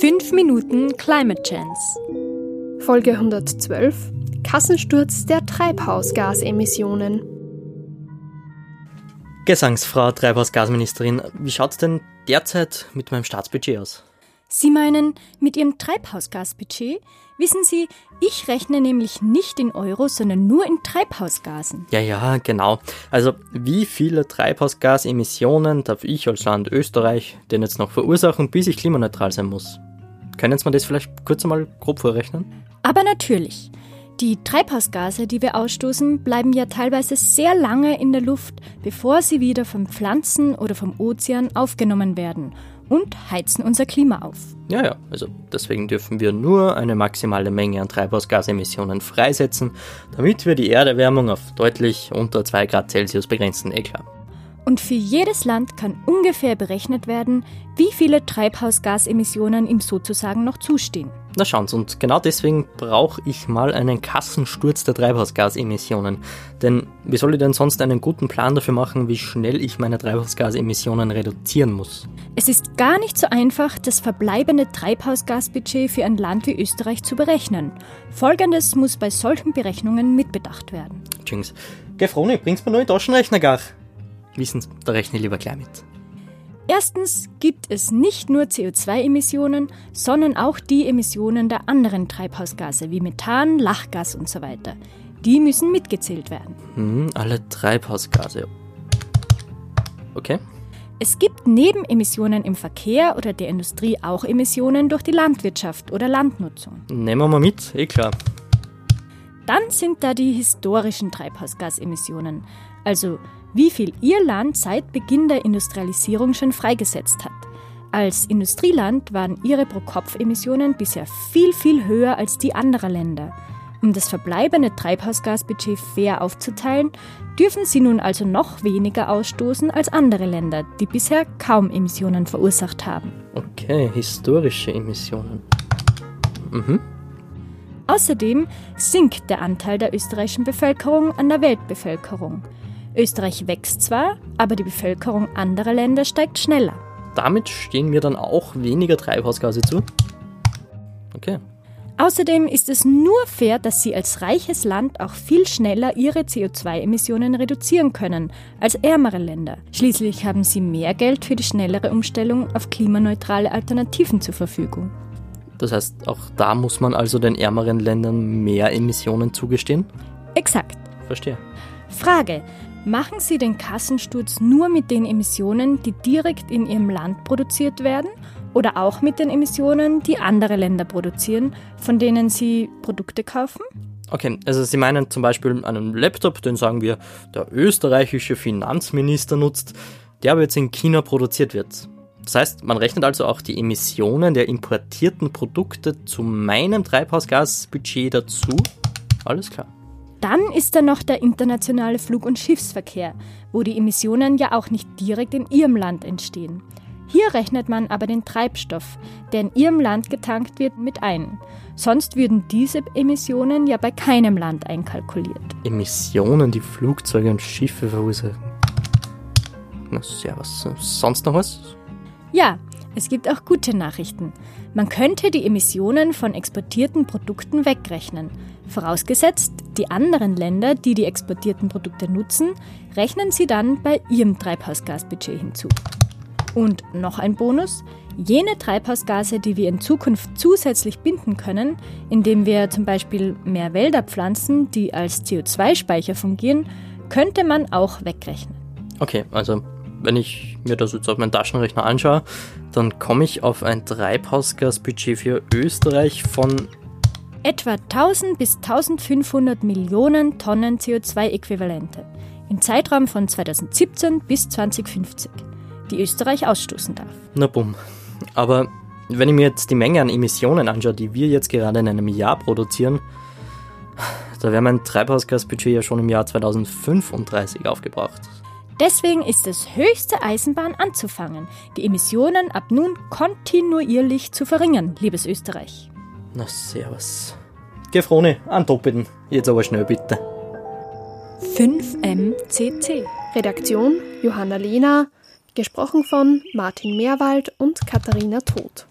5 Minuten Climate Chance. Folge 112 Kassensturz der Treibhausgasemissionen. Gesangsfrau Treibhausgasministerin, wie schaut's denn derzeit mit meinem Staatsbudget aus? Sie meinen mit Ihrem Treibhausgasbudget? Wissen Sie, ich rechne nämlich nicht in Euro, sondern nur in Treibhausgasen. Ja, ja, genau. Also, wie viele Treibhausgasemissionen darf ich als Land Österreich denn jetzt noch verursachen, bis ich klimaneutral sein muss? Können Sie mir das vielleicht kurz einmal grob vorrechnen? Aber natürlich. Die Treibhausgase, die wir ausstoßen, bleiben ja teilweise sehr lange in der Luft, bevor sie wieder von Pflanzen oder vom Ozean aufgenommen werden und heizen unser Klima auf. Ja, ja, also deswegen dürfen wir nur eine maximale Menge an Treibhausgasemissionen freisetzen, damit wir die Erderwärmung auf deutlich unter 2 Grad Celsius begrenzen, eh klar. Und für jedes Land kann ungefähr berechnet werden, wie viele Treibhausgasemissionen ihm sozusagen noch zustehen. Na schauen Sie, und genau deswegen brauche ich mal einen Kassensturz der Treibhausgasemissionen. Denn wie soll ich denn sonst einen guten Plan dafür machen, wie schnell ich meine Treibhausgasemissionen reduzieren muss? Es ist gar nicht so einfach, das verbleibende Treibhausgasbudget für ein Land wie Österreich zu berechnen. Folgendes muss bei solchen Berechnungen mitbedacht werden. Tschüss. Gefroni, bringst mir nur einen Taschenrechner gar? Wissen Sie, da rechne ich lieber gleich mit. Erstens gibt es nicht nur CO2-Emissionen, sondern auch die Emissionen der anderen Treibhausgase wie Methan, Lachgas und so weiter. Die müssen mitgezählt werden. Hm, alle Treibhausgase. Okay. Es gibt neben Emissionen im Verkehr oder der Industrie auch Emissionen durch die Landwirtschaft oder Landnutzung. Nehmen wir mal mit, eh klar. Dann sind da die historischen Treibhausgasemissionen, also wie viel Ihr Land seit Beginn der Industrialisierung schon freigesetzt hat. Als Industrieland waren Ihre Pro-Kopf-Emissionen bisher viel, viel höher als die anderer Länder. Um das verbleibende Treibhausgasbudget fair aufzuteilen, dürfen Sie nun also noch weniger ausstoßen als andere Länder, die bisher kaum Emissionen verursacht haben. Okay, historische Emissionen. Mhm. Außerdem sinkt der Anteil der österreichischen Bevölkerung an der Weltbevölkerung. Österreich wächst zwar, aber die Bevölkerung anderer Länder steigt schneller. Damit stehen mir dann auch weniger Treibhausgase zu? Okay. Außerdem ist es nur fair, dass Sie als reiches Land auch viel schneller Ihre CO2-Emissionen reduzieren können als ärmere Länder. Schließlich haben Sie mehr Geld für die schnellere Umstellung auf klimaneutrale Alternativen zur Verfügung. Das heißt, auch da muss man also den ärmeren Ländern mehr Emissionen zugestehen? Exakt. Verstehe. Frage. Machen Sie den Kassensturz nur mit den Emissionen, die direkt in Ihrem Land produziert werden oder auch mit den Emissionen, die andere Länder produzieren, von denen Sie Produkte kaufen? Okay, also Sie meinen zum Beispiel einen Laptop, den sagen wir, der österreichische Finanzminister nutzt, der aber jetzt in China produziert wird. Das heißt, man rechnet also auch die Emissionen der importierten Produkte zu meinem Treibhausgasbudget dazu. Alles klar. Dann ist da noch der internationale Flug- und Schiffsverkehr, wo die Emissionen ja auch nicht direkt in Ihrem Land entstehen. Hier rechnet man aber den Treibstoff, der in Ihrem Land getankt wird, mit ein. Sonst würden diese Emissionen ja bei keinem Land einkalkuliert. Emissionen, die Flugzeuge und Schiffe verursachen. Na, servus. Sonst noch was? Ja, es gibt auch gute Nachrichten. Man könnte die Emissionen von exportierten Produkten wegrechnen. Vorausgesetzt, die anderen Länder, die die exportierten Produkte nutzen, rechnen sie dann bei ihrem Treibhausgasbudget hinzu. Und noch ein Bonus, jene Treibhausgase, die wir in Zukunft zusätzlich binden können, indem wir zum Beispiel mehr Wälder pflanzen, die als CO2-Speicher fungieren, könnte man auch wegrechnen. Okay, also wenn ich mir das jetzt auf meinen Taschenrechner anschaue, dann komme ich auf ein Treibhausgasbudget für Österreich von etwa 1000 bis 1500 Millionen Tonnen CO2-Äquivalente im Zeitraum von 2017 bis 2050, die Österreich ausstoßen darf. Na bumm. Aber wenn ich mir jetzt die Menge an Emissionen anschaue, die wir jetzt gerade in einem Jahr produzieren, da wäre mein Treibhausgasbudget ja schon im Jahr 2035 aufgebraucht. Deswegen ist es höchste Eisenbahn anzufangen, die Emissionen ab nun kontinuierlich zu verringern, liebes Österreich. Na servus. Gefrone, an Doppelten. Jetzt aber schnell bitte. 5MCC. Redaktion Johanna Lehner. Gesprochen von Martin Meerwald und Katharina Todt.